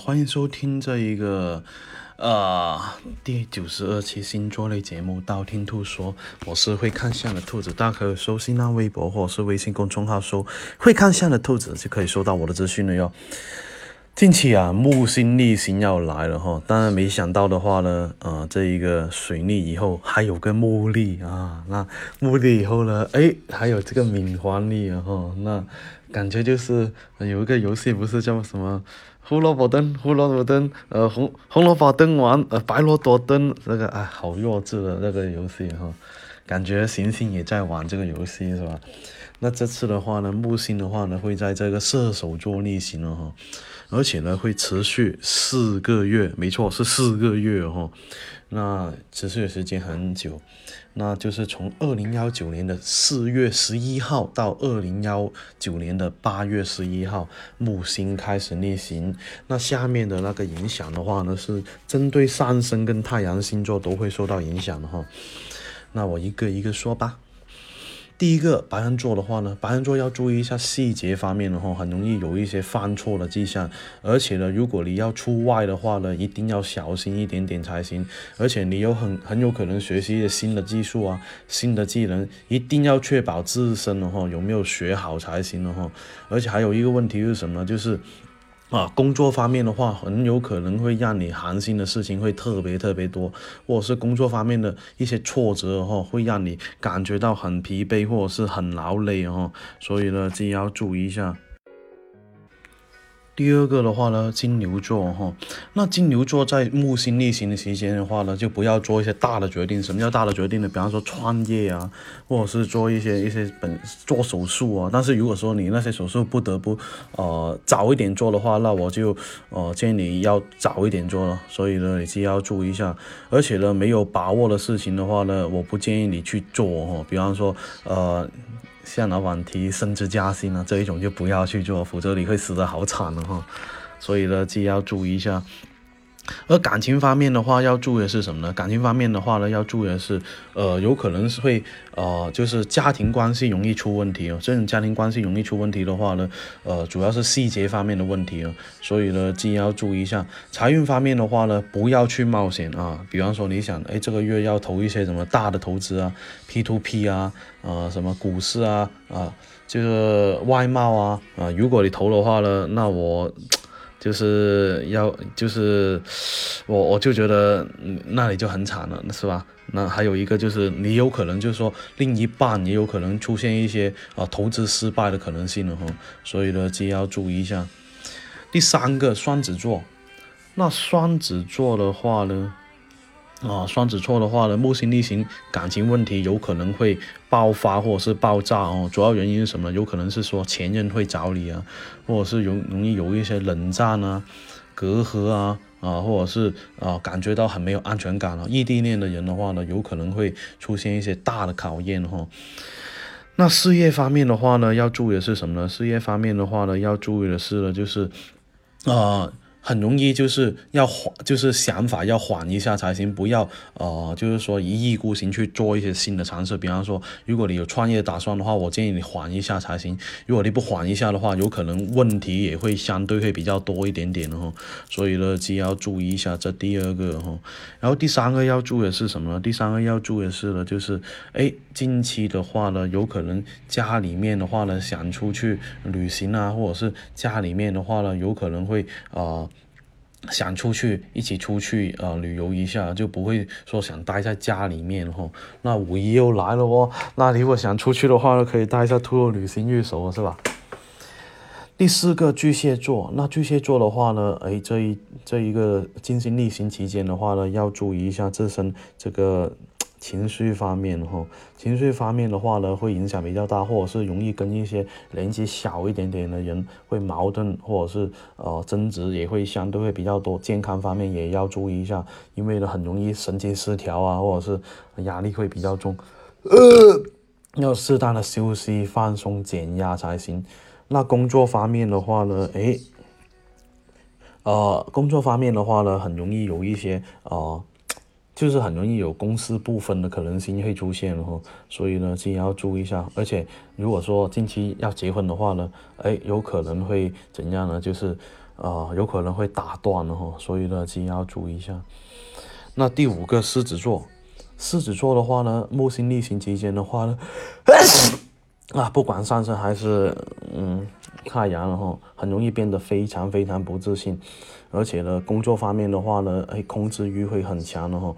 欢迎收听这一个呃第九十二期星座类节目《道听途说》，我是会看相的兔子，大家可以搜新浪微博或是微信公众号搜“会看相的兔子”就可以收到我的资讯了哟。近期啊，木星逆行要来了哈，当然没想到的话呢，呃，这一个水逆以后还有个木逆啊，那木逆以后呢，哎，还有这个冥王逆啊哈，那感觉就是有一个游戏不是叫什么胡萝卜灯，胡萝卜灯，呃红红萝卜灯完，呃白萝卜灯，那个哎好弱智的那个游戏哈，感觉行星也在玩这个游戏是吧？那这次的话呢，木星的话呢会在这个射手座逆行了哈。而且呢，会持续四个月，没错，是四个月哦。那持续的时间很久，那就是从二零幺九年的四月十一号到二零幺九年的八月十一号，木星开始逆行。那下面的那个影响的话呢，是针对上升跟太阳星座都会受到影响的哈。那我一个一个说吧。第一个白羊座的话呢，白羊座要注意一下细节方面的话，很容易有一些犯错的迹象。而且呢，如果你要出外的话呢，一定要小心一点点才行。而且你有很很有可能学习一些新的技术啊，新的技能，一定要确保自身的话有没有学好才行的哈。而且还有一个问题是什么？就是。啊，工作方面的话，很有可能会让你寒心的事情会特别特别多，或者是工作方面的一些挫折哈，会让你感觉到很疲惫或者是很劳累哈，所以呢，自己要注意一下。第二个的话呢，金牛座哈，那金牛座在木星逆行的期间的话呢，就不要做一些大的决定。什么叫大的决定呢？比方说创业啊，或者是做一些一些本做手术啊。但是如果说你那些手术不得不呃早一点做的话，那我就呃建议你要早一点做了。所以呢，你是要注意一下。而且呢，没有把握的事情的话呢，我不建议你去做哈。比方说呃。向老板提升职加薪啊，这一种就不要去做，否则你会死得好惨的哈。所以呢，既要注意一下。而感情方面的话，要注意的是什么呢？感情方面的话呢，要注意的是，呃，有可能是会，呃，就是家庭关系容易出问题哦。这种家庭关系容易出问题的话呢，呃，主要是细节方面的问题哦。所以呢，自己要注意一下。财运方面的话呢，不要去冒险啊。比方说，你想，哎，这个月要投一些什么大的投资啊，P to P 啊，呃，什么股市啊，啊，这个外贸啊，啊，如果你投的话呢，那我。就是要，就是我我就觉得那里就很惨了，是吧？那还有一个就是你有可能就是说另一半也有可能出现一些啊投资失败的可能性了哈，所以呢，这要注意一下。第三个双子座，那双子座的话呢？啊，双子座的话呢，木星逆行，感情问题有可能会爆发或者是爆炸哦。主要原因是什么？有可能是说前任会找你啊，或者是容容易有一些冷战啊、隔阂啊啊，或者是啊感觉到很没有安全感了。异地恋的人的话呢，有可能会出现一些大的考验哈。那事业方面的话呢，要注意的是什么呢？事业方面的话呢，要注意的是呢，就是啊。很容易就是要缓，就是想法要缓一下才行，不要呃，就是说一意孤行去做一些新的尝试。比方说，如果你有创业打算的话，我建议你缓一下才行。如果你不缓一下的话，有可能问题也会相对会比较多一点点的哈。所以呢，就要注意一下这第二个哈。然后第三个要注意的是什么呢？第三个要注意的是呢，就是哎，近期的话呢，有可能家里面的话呢，想出去旅行啊，或者是家里面的话呢，有可能会啊。想出去一起出去呃旅游一下，就不会说想待在家里面哦。那五一又来了哦，那如果想出去的话，可以带一下兔肉旅行入手是吧？第四个巨蟹座，那巨蟹座的话呢，哎，这一这一个金星逆行期间的话呢，要注意一下自身这个。情绪方面哈，情绪方面的话呢，会影响比较大，或者是容易跟一些年纪小一点点的人会矛盾，或者是呃争执也会相对会比较多。健康方面也要注意一下，因为呢很容易神经失调啊，或者是压力会比较重，呃，要适当的休息、放松、减压才行。那工作方面的话呢，诶，呃，工作方面的话呢，很容易有一些呃。就是很容易有公司部分的可能性会出现哈，所以呢，自己要注意一下。而且如果说近期要结婚的话呢，哎，有可能会怎样呢？就是呃，有可能会打断了哈，所以呢，自己要注意一下。那第五个狮子座，狮子座的话呢，木星逆行期间的话呢，啊，不管上升还是嗯太阳，然后很容易变得非常非常不自信，而且呢，工作方面的话呢，哎，控制欲会很强的哈。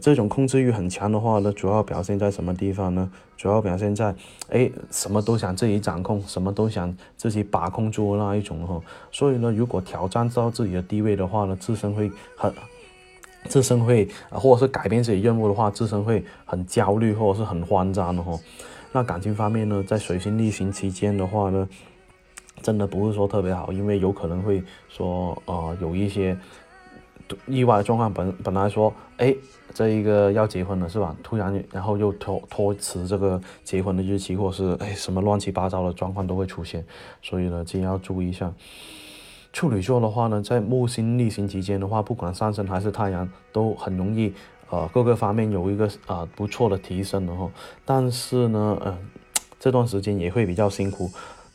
这种控制欲很强的话呢，主要表现在什么地方呢？主要表现在，哎，什么都想自己掌控，什么都想自己把控住那一种哈。所以呢，如果挑战到自己的地位的话呢，自身会很，自身会，或者是改变自己任务的话，自身会很焦虑或者是很慌张的哈。那感情方面呢，在水星逆行期间的话呢，真的不是说特别好，因为有可能会说，呃，有一些。意外状况，本本来说，哎，这一个要结婚了是吧？突然，然后又拖拖迟这个结婚的日期，或是哎什么乱七八糟的状况都会出现，所以呢，今天要注意一下。处女座的话呢，在木星逆行期间的话，不管上升还是太阳，都很容易，呃，各个方面有一个啊不错的提升的哈。但是呢，嗯，这段时间也会比较辛苦。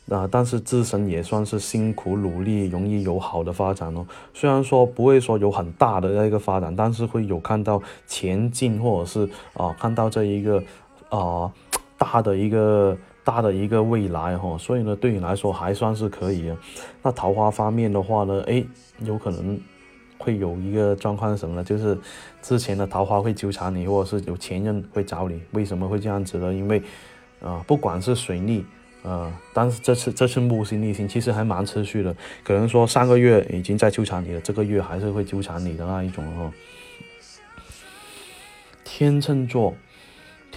啊，但是自身也算是辛苦努力，容易有好的发展哦。虽然说不会说有很大的那个发展，但是会有看到前进，或者是啊看到这一个啊大的一个大的一个未来哈。所以呢，对你来说还算是可以啊。那桃花方面的话呢，哎，有可能会有一个状况是什么呢？就是之前的桃花会纠缠你，或者是有前任会找你。为什么会这样子呢？因为啊，不管是水逆。呃，但是这次这次木星逆行其实还蛮持续的，可能说上个月已经在纠缠你了，这个月还是会纠缠你的那一种哦。天秤座，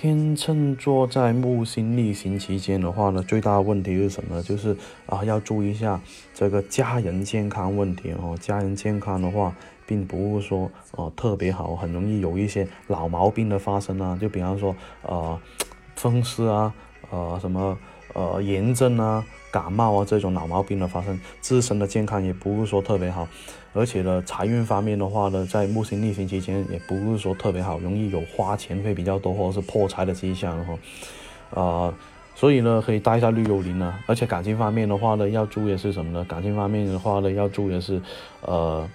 天秤座在木星逆行期间的话呢，最大问题是什么？就是啊，要注意一下这个家人健康问题哦。家人健康的话，并不是说呃特别好，很容易有一些老毛病的发生啊，就比方说呃风湿啊，呃什么。呃，炎症啊、感冒啊这种老毛病的发生，自身的健康也不是说特别好，而且呢，财运方面的话呢，在木星逆行期间也不是说特别好，容易有花钱会比较多，或者是破财的迹象哈。啊，所以呢，可以带一下绿幽灵呢。而且感情方面的话呢，要注意的是什么呢？感情方面的话呢，要注意的是，呃，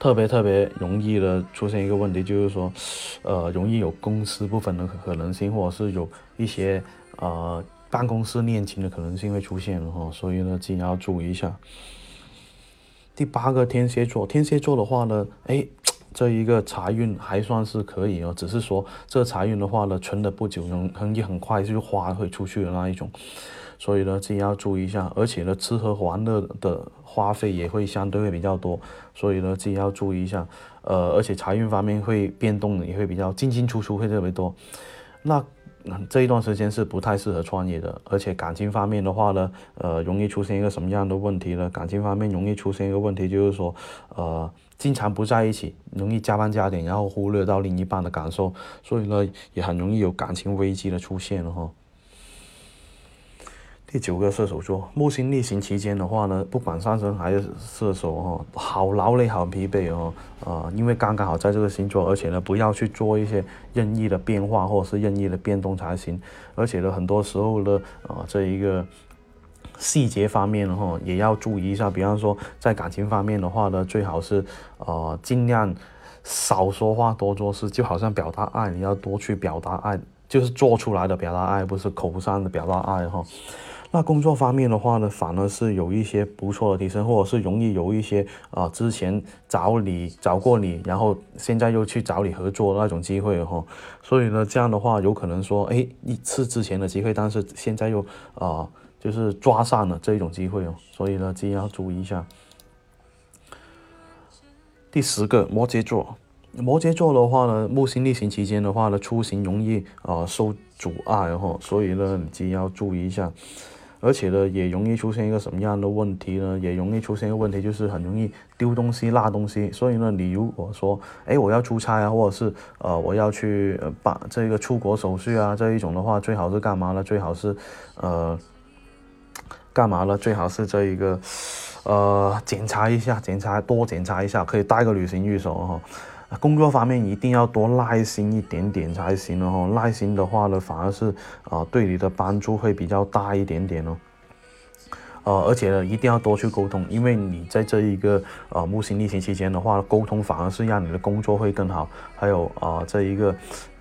特别特别容易的出现一个问题，就是说，呃，容易有公私不分的可能性，或者是有一些。呃，办公室恋情的可能性会出现哈，所以呢，自己要注意一下。第八个天蝎座，天蝎座的话呢，哎，这一个财运还算是可以哦，只是说这财运的话呢，存的不久，容容易很快就花会出去的那一种，所以呢，自己要注意一下。而且呢，吃喝玩乐的花费也会相对会比较多，所以呢，自己要注意一下。呃，而且财运方面会变动的也会比较进进出出会特别多，那。这一段时间是不太适合创业的，而且感情方面的话呢，呃，容易出现一个什么样的问题呢？感情方面容易出现一个问题，就是说，呃，经常不在一起，容易加班加点，然后忽略到另一半的感受，所以呢，也很容易有感情危机的出现了哈。第九个射手座，木星逆行期间的话呢，不管上升还是射手哈，好劳累，好疲惫哦，呃，因为刚刚好在这个星座，而且呢，不要去做一些任意的变化或者是任意的变动才行，而且呢，很多时候呢，呃，这一个细节方面哈，也要注意一下，比方说在感情方面的话呢，最好是呃尽量少说话多做事，就好像表达爱，你要多去表达爱，就是做出来的表达爱，不是口上的表达爱哈。那工作方面的话呢，反而是有一些不错的提升，或者是容易有一些啊，之前找你找过你，然后现在又去找你合作那种机会哈。所以呢，这样的话有可能说，哎，一次之前的机会，但是现在又啊，就是抓上了这一种机会哦。所以呢，自己要注意一下。第十个摩羯座，摩羯座的话呢，木星逆行期间的话呢，出行容易啊受阻碍哈，所以呢，你自己要注意一下。而且呢，也容易出现一个什么样的问题呢？也容易出现一个问题，就是很容易丢东西、落东西。所以呢，你如果说，哎，我要出差啊，或者是呃，我要去办这个出国手续啊，这一种的话，最好是干嘛呢？最好是，呃，干嘛呢？最好是这一个，呃，检查一下，检查多检查一下，可以带个旅行预手哈。工作方面一定要多耐心一点点才行了哈，耐心的话呢，反而是啊对你的帮助会比较大一点点哦。呃，而且呢，一定要多去沟通，因为你在这一个呃木星逆行期间的话，沟通反而是让你的工作会更好，还有啊这一个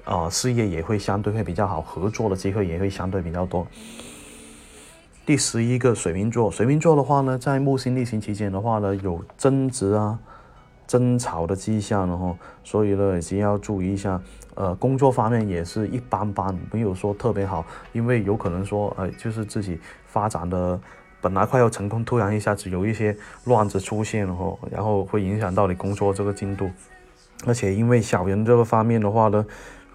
啊事业也会相对会比较好，合作的机会也会相对比较多。第十一个水瓶座，水瓶座的话呢，在木星逆行期间的话呢，有争执啊、争吵的迹象然后，所以呢，也要注意一下。呃，工作方面也是一般般，没有说特别好，因为有可能说，呃，就是自己发展的本来快要成功，突然一下子有一些乱子出现了，然后会影响到你工作这个进度。而且因为小人这个方面的话呢。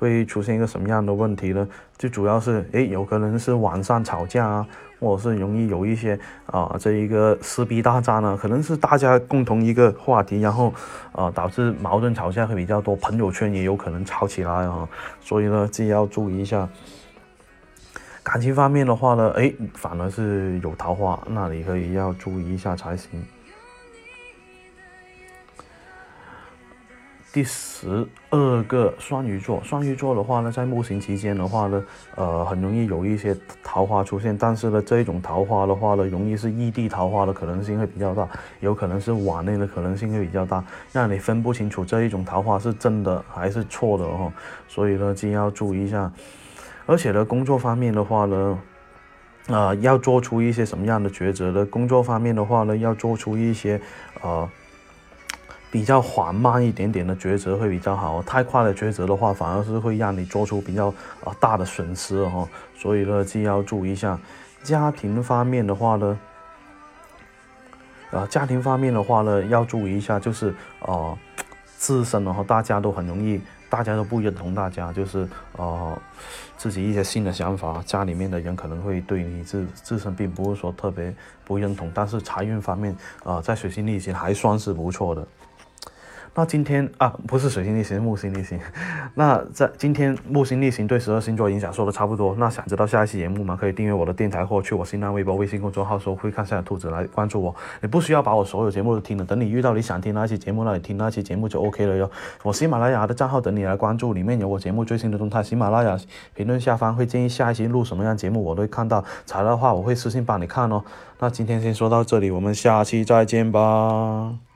会出现一个什么样的问题呢？最主要是，诶，有可能是晚上吵架啊，或者是容易有一些啊，这一个撕逼大战啊，可能是大家共同一个话题，然后啊，导致矛盾吵架会比较多，朋友圈也有可能吵起来啊，所以呢，自己要注意一下。感情方面的话呢，诶，反而是有桃花，那你可以要注意一下才行。第十二个双鱼座，双鱼座的话呢，在木星期间的话呢，呃，很容易有一些桃花出现，但是呢，这一种桃花的话呢，容易是异地桃花的可能性会比较大，有可能是晚恋的可能性会比较大，让你分不清楚这一种桃花是真的还是错的哦，所以呢，就要注意一下。而且呢，工作方面的话呢，啊，要做出一些什么样的抉择呢？工作方面的话呢，要做出一些，呃。比较缓慢一点点的抉择会比较好，太快的抉择的话，反而是会让你做出比较啊大的损失哦。所以呢，就要注意一下。家庭方面的话呢，呃，家庭方面的话呢，要注意一下，就是呃，自身的话，大家都很容易，大家都不认同，大家就是呃，自己一些新的想法，家里面的人可能会对你自自身并不是说特别不认同，但是财运方面啊，在水星逆行还算是不错的。那今天啊，不是水星逆行，木星逆行。那在今天木星逆行对十二星座影响说的差不多。那想知道下一期节目吗？可以订阅我的电台或去我新浪微博、微信公众号说“会看下的兔子”来关注我。你不需要把我所有节目都听了，等你遇到你想听那期节目，那你听那期节目就 OK 了哟。我喜马拉雅的账号等你来关注，里面有我节目最新的动态。喜马拉雅评论下方会建议下一期录什么样节目，我都会看到。材料的话，我会私信帮你看哦。那今天先说到这里，我们下期再见吧。